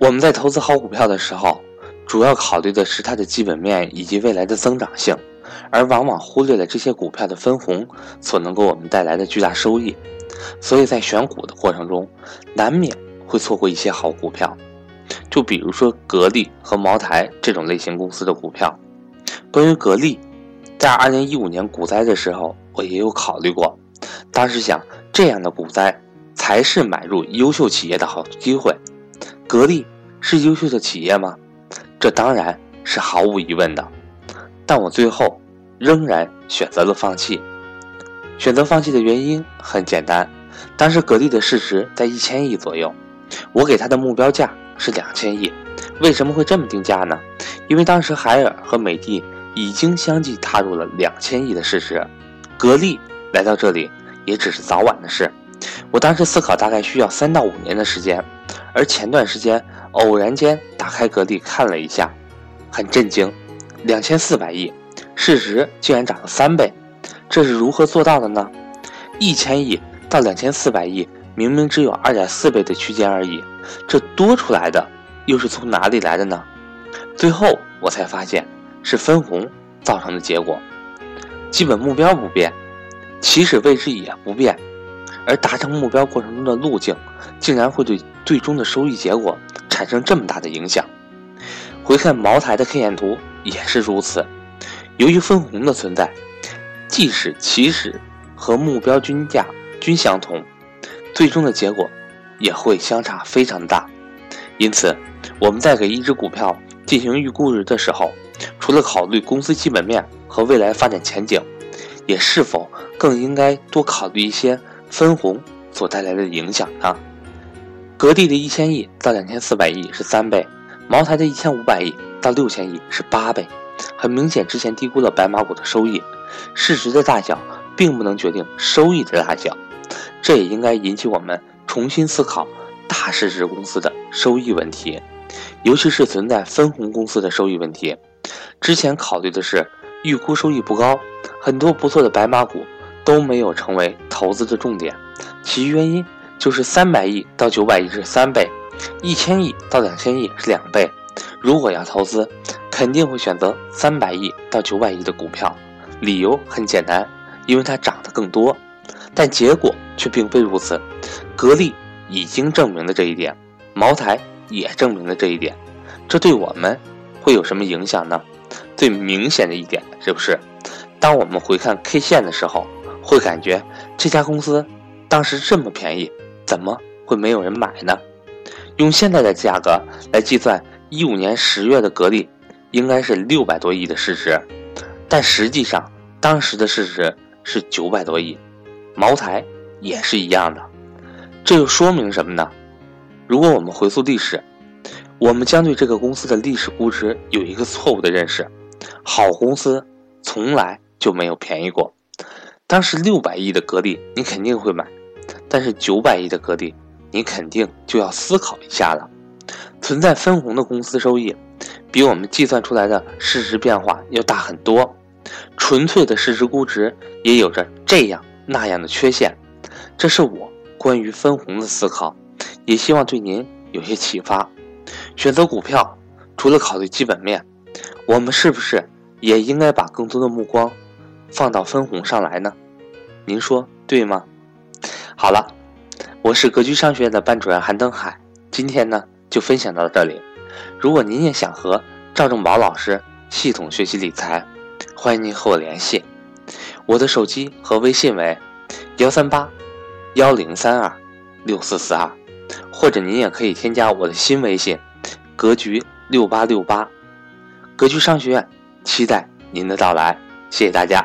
我们在投资好股票的时候，主要考虑的是它的基本面以及未来的增长性，而往往忽略了这些股票的分红所能给我们带来的巨大收益。所以在选股的过程中，难免会错过一些好股票。就比如说格力和茅台这种类型公司的股票。关于格力，在二零一五年股灾的时候，我也有考虑过。当时想，这样的股灾才是买入优秀企业的好机会。格力是优秀的企业吗？这当然是毫无疑问的，但我最后仍然选择了放弃。选择放弃的原因很简单，当时格力的市值在一千亿左右，我给他的目标价是两千亿。为什么会这么定价呢？因为当时海尔和美的已经相继踏入了两千亿的市值，格力来到这里也只是早晚的事。我当时思考，大概需要三到五年的时间。而前段时间偶然间打开格力看了一下，很震惊，两千四百亿市值竟然涨了三倍，这是如何做到的呢？一千亿到两千四百亿，明明只有二点四倍的区间而已，这多出来的又是从哪里来的呢？最后我才发现是分红造成的结果，基本目标不变，起始位置也不变。而达成目标过程中的路径，竟然会对最终的收益结果产生这么大的影响。回看茅台的 K 线图也是如此。由于分红的存在，即使起始和目标均价均相同，最终的结果也会相差非常大。因此，我们在给一只股票进行预估值的时候，除了考虑公司基本面和未来发展前景，也是否更应该多考虑一些。分红所带来的影响呢？格力的一千亿到两千四百亿是三倍，茅台的一千五百亿到六千亿是八倍。很明显，之前低估了白马股的收益。市值的大小并不能决定收益的大小，这也应该引起我们重新思考大市值公司的收益问题，尤其是存在分红公司的收益问题。之前考虑的是预估收益不高，很多不错的白马股。都没有成为投资的重点，其原因就是三百亿到九百亿是三倍，一千亿到两千亿是两倍。如果要投资，肯定会选择三百亿到九百亿的股票，理由很简单，因为它涨得更多。但结果却并非如此，格力已经证明了这一点，茅台也证明了这一点。这对我们会有什么影响呢？最明显的一点是不是，当我们回看 K 线的时候。会感觉这家公司当时这么便宜，怎么会没有人买呢？用现在的价格来计算，一五年十月的格力应该是六百多亿的市值，但实际上当时的市值是九百多亿。茅台也是一样的，这又说明什么呢？如果我们回溯历史，我们将对这个公司的历史估值有一个错误的认识：好公司从来就没有便宜过。当时六百亿的格力，你肯定会买；但是九百亿的格力，你肯定就要思考一下了。存在分红的公司收益，比我们计算出来的市值变化要大很多。纯粹的市值估值也有着这样那样的缺陷。这是我关于分红的思考，也希望对您有些启发。选择股票，除了考虑基本面，我们是不是也应该把更多的目光？放到分红上来呢，您说对吗？好了，我是格局商学院的班主任韩登海，今天呢就分享到这里。如果您也想和赵正宝老师系统学习理财，欢迎您和我联系。我的手机和微信为幺三八幺零三二六四四二，或者您也可以添加我的新微信格局六八六八。格局商学院期待您的到来，谢谢大家。